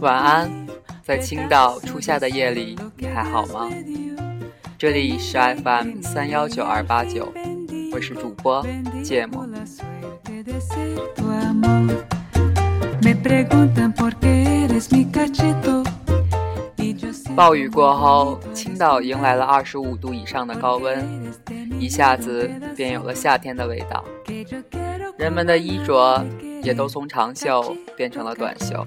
晚安，在青岛初夏的夜里，你还好吗？这里是 FM 三幺九二八九，我是主播芥末。暴雨过后，青岛迎来了二十五度以上的高温，一下子便有了夏天的味道。人们的衣着也都从长袖变成了短袖。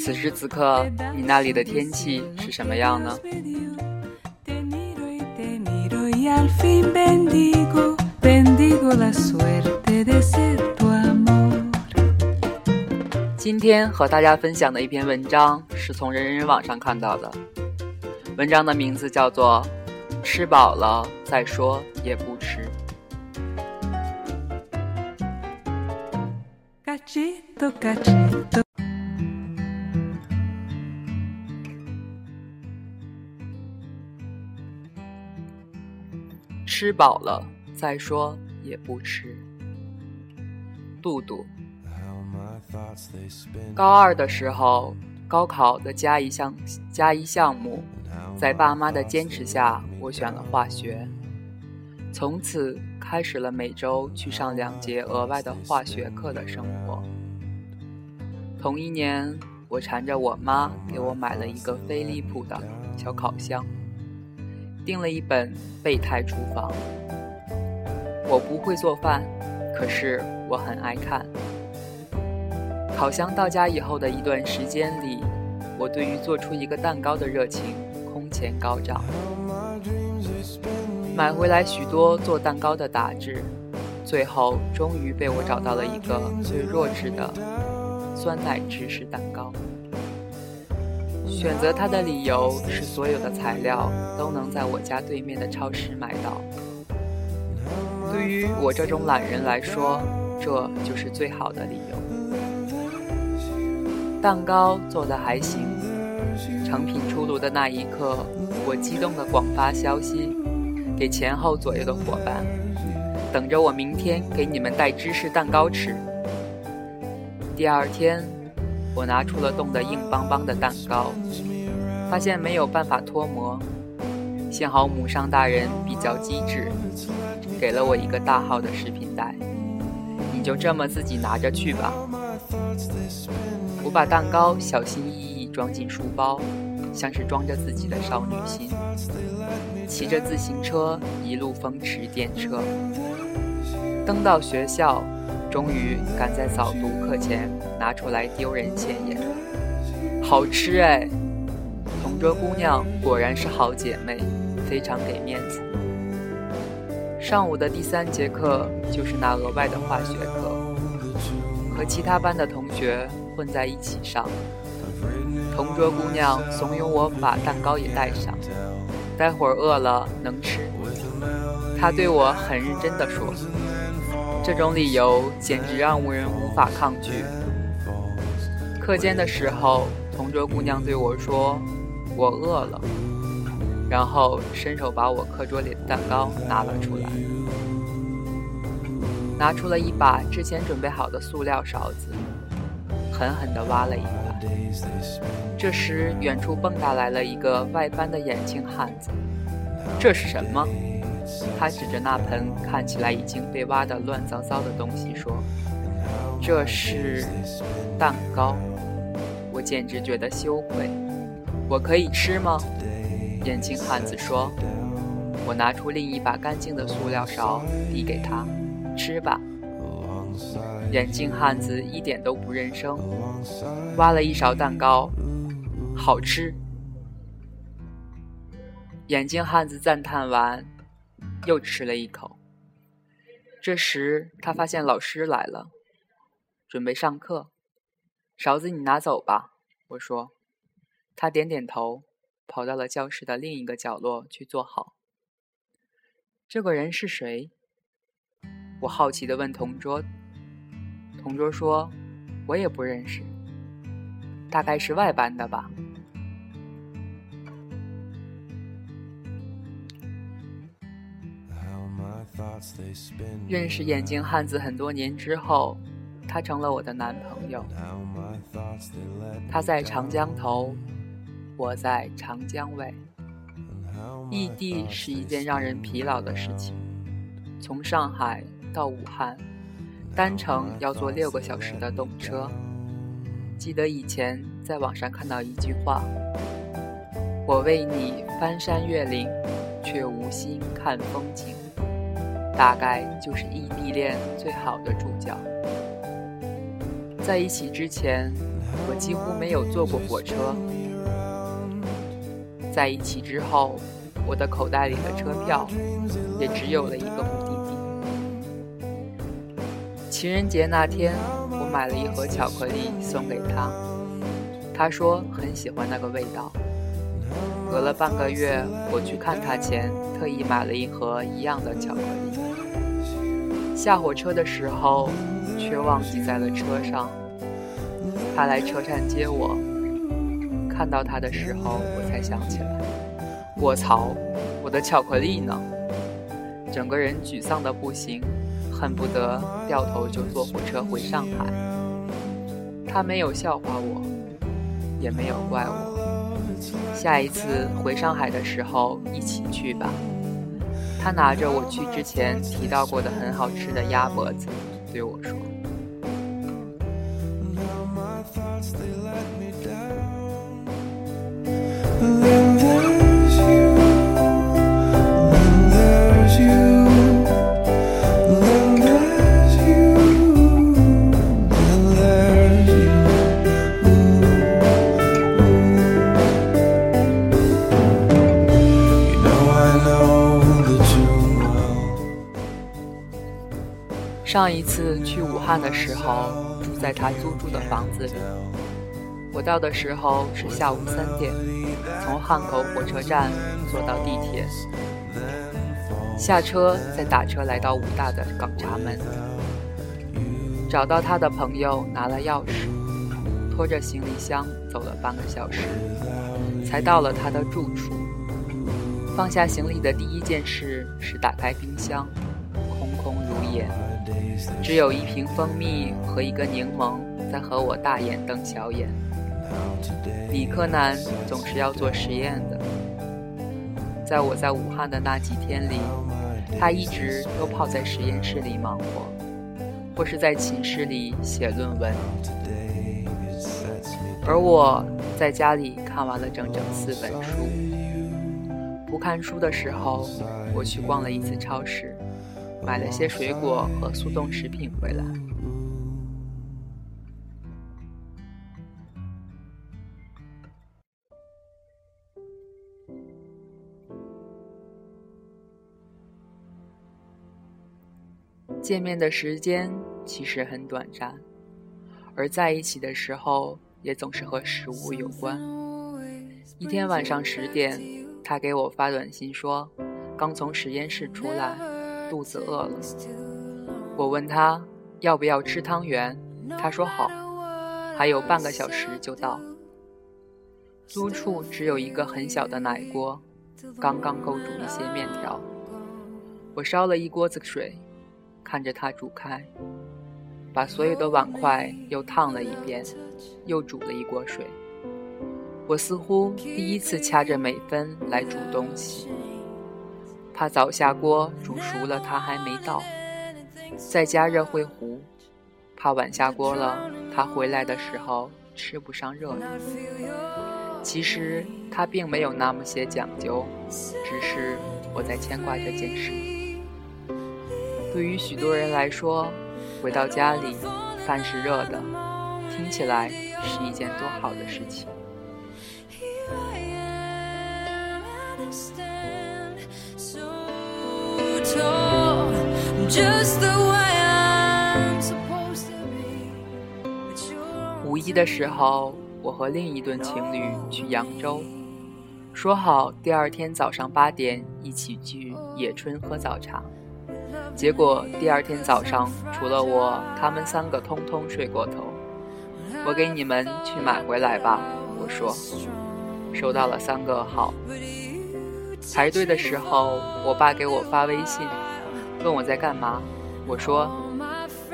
此时此刻，你那里的天气是什么样呢？今天和大家分享的一篇文章是从人人网上看到的，文章的名字叫做《吃饱了再说也不迟》。吃饱了再说也不迟。杜杜。高二的时候，高考的加一项加一项目，在爸妈的坚持下，我选了化学。从此开始了每周去上两节额外的化学课的生活。同一年，我缠着我妈给我买了一个飞利浦的小烤箱，订了一本《备胎厨房》。我不会做饭，可是我很爱看。烤箱到家以后的一段时间里，我对于做出一个蛋糕的热情空前高涨。买回来许多做蛋糕的打制，最后终于被我找到了一个最弱智的酸奶芝士蛋糕。选择它的理由是，所有的材料都能在我家对面的超市买到。对于我这种懒人来说，这就是最好的理由。蛋糕做的还行，成品出炉的那一刻，我激动的广发消息给前后左右的伙伴，等着我明天给你们带芝士蛋糕吃。第二天，我拿出了冻得硬邦邦的蛋糕，发现没有办法脱模，幸好母上大人比较机智，给了我一个大号的食品袋，你就这么自己拿着去吧。我把蛋糕小心翼翼装进书包，像是装着自己的少女心。骑着自行车一路风驰电掣，登到学校，终于赶在早读课前拿出来丢人现眼。好吃哎！同桌姑娘果然是好姐妹，非常给面子。上午的第三节课就是那额外的化学课，和其他班的同学。混在一起上，同桌姑娘怂恿我把蛋糕也带上，待会儿饿了能吃。她对我很认真地说，这种理由简直让无人无法抗拒。课间的时候，同桌姑娘对我说：“我饿了。”然后伸手把我课桌里的蛋糕拿了出来，拿出了一把之前准备好的塑料勺子。狠狠地挖了一口。这时，远处蹦跶来了一个外班的眼镜汉子。这是什么？他指着那盆看起来已经被挖得乱糟糟的东西说：“这是蛋糕。”我简直觉得羞愧。我可以吃吗？眼镜汉子说：“我拿出另一把干净的塑料勺递给他，吃吧。”眼镜汉子一点都不认生，挖了一勺蛋糕，好吃。眼镜汉子赞叹完，又吃了一口。这时他发现老师来了，准备上课。勺子你拿走吧，我说。他点点头，跑到了教室的另一个角落去坐好。这个人是谁？我好奇地问同桌。同桌说：“我也不认识，大概是外班的吧。”认识眼镜汉子很多年之后，他成了我的男朋友。他在长江头，我在长江尾。异地是一件让人疲劳的事情。从上海到武汉，单程要坐六个小时的动车。记得以前在网上看到一句话：“我为你翻山越岭，却无心看风景。”大概就是异地恋最好的注脚。在一起之前，我几乎没有坐过火车；在一起之后，我的口袋里的车票也只有了一个目。情人节那天，我买了一盒巧克力送给他，他说很喜欢那个味道。隔了半个月，我去看他前，特意买了一盒一样的巧克力。下火车的时候。却忘记在了车上。他来车站接我，看到他的时候，我才想起来，我操，我的巧克力呢？整个人沮丧的不行，恨不得掉头就坐火车回上海。他没有笑话我，也没有怪我。下一次回上海的时候一起去吧。他拿着我去之前提到过的很好吃的鸭脖子，对我说。上一次去武汉的时候，住在他租住的房子里。我到的时候是下午三点，从汉口火车站坐到地铁，下车再打车来到武大的港闸门，找到他的朋友拿了钥匙，拖着行李箱走了半个小时，才到了他的住处。放下行李的第一件事是打开冰箱，空空如也，只有一瓶蜂蜜和一个柠檬在和我大眼瞪小眼。理科男总是要做实验的。在我在武汉的那几天里，他一直都泡在实验室里忙活，或是在寝室里写论文。而我在家里看完了整整四本书。不看书的时候，我去逛了一次超市，买了些水果和速冻食品回来。见面的时间其实很短暂，而在一起的时候也总是和食物有关。一天晚上十点，他给我发短信说，刚从实验室出来，肚子饿了。我问他要不要吃汤圆，他说好，还有半个小时就到。租处只有一个很小的奶锅，刚刚够煮一些面条。我烧了一锅子水。看着它煮开，把所有的碗筷又烫了一遍，又煮了一锅水。我似乎第一次掐着每分来煮东西，怕早下锅煮熟了他还没到，再加热会糊；怕晚下锅了他回来的时候吃不上热的。其实他并没有那么些讲究，只是我在牵挂这件事。对于许多人来说，回到家里，饭是热的，听起来是一件多好的事情。五一的时候，我和另一对情侣去扬州，说好第二天早上八点一起去野春喝早茶。结果第二天早上，除了我，他们三个通通睡过头。我给你们去买回来吧，我说。收到了三个好。排队的时候，我爸给我发微信，问我在干嘛。我说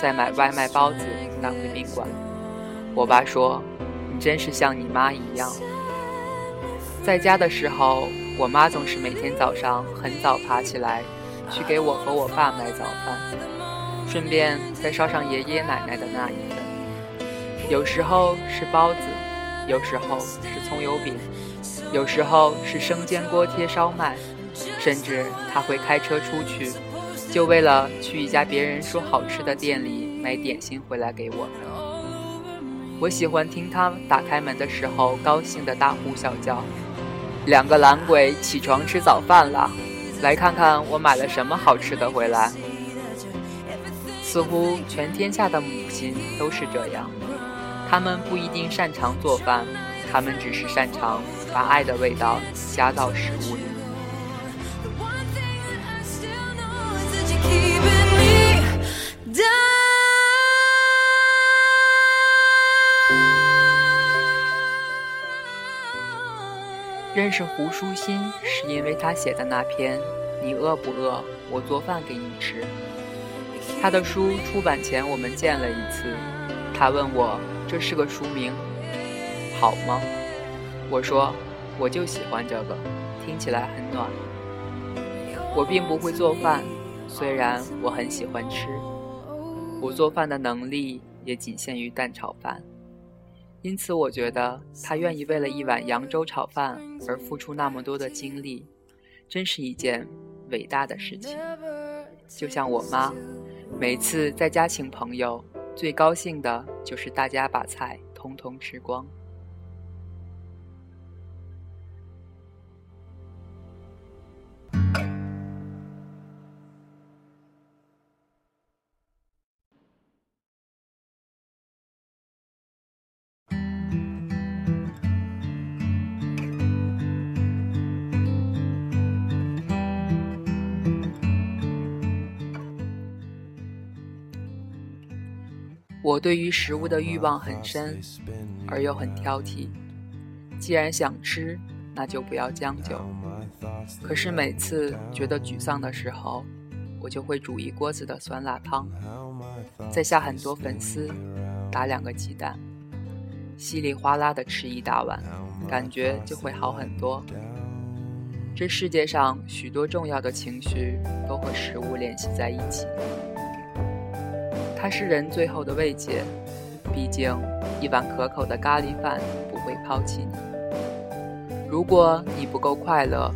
在买外卖包子带回宾馆。我爸说：“你真是像你妈一样。”在家的时候，我妈总是每天早上很早爬起来，去给我和我爸买早饭，顺便再捎上爷爷奶奶的那一份。有时候是包子，有时候是葱油饼，有时候是生煎锅贴烧麦，甚至她会开车出去。就为了去一家别人说好吃的店里买点心回来给我们。我喜欢听他打开门的时候高兴的大呼小叫：“两个懒鬼起床吃早饭了，来看看我买了什么好吃的回来。”似乎全天下的母亲都是这样，他们不一定擅长做饭，他们只是擅长把爱的味道加到食物里。认识胡舒欣是因为他写的那篇《你饿不饿？我做饭给你吃》。他的书出版前我们见了一次，他问我这是个书名，好吗？我说我就喜欢这个，听起来很暖。我并不会做饭，虽然我很喜欢吃，我做饭的能力也仅限于蛋炒饭。因此，我觉得他愿意为了一碗扬州炒饭而付出那么多的精力，真是一件伟大的事情。就像我妈，每次在家请朋友，最高兴的就是大家把菜通通吃光。我对于食物的欲望很深，而又很挑剔。既然想吃，那就不要将就。可是每次觉得沮丧的时候，我就会煮一锅子的酸辣汤，再下很多粉丝，打两个鸡蛋，稀里哗啦的吃一大碗，感觉就会好很多。这世界上许多重要的情绪都和食物联系在一起。它是人最后的慰藉，毕竟一碗可口的咖喱饭不会抛弃你。如果你不够快乐，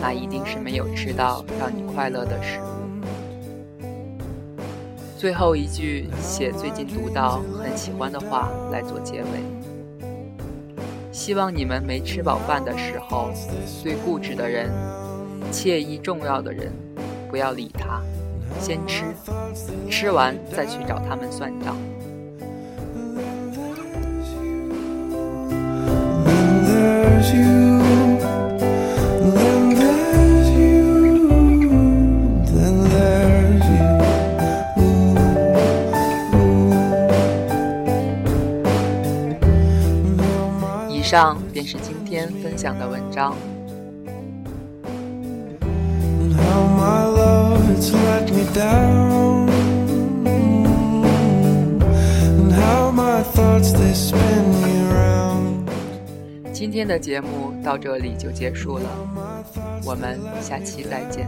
那一定是没有吃到让你快乐的食物。最后一句写最近读到很喜欢的话来做结尾：希望你们没吃饱饭的时候，最固执的人、惬意重要的人，不要理他。先吃，吃完再去找他们算账。以上便是今天分享的文章。今天的节目到这里就结束了，我们下期再见。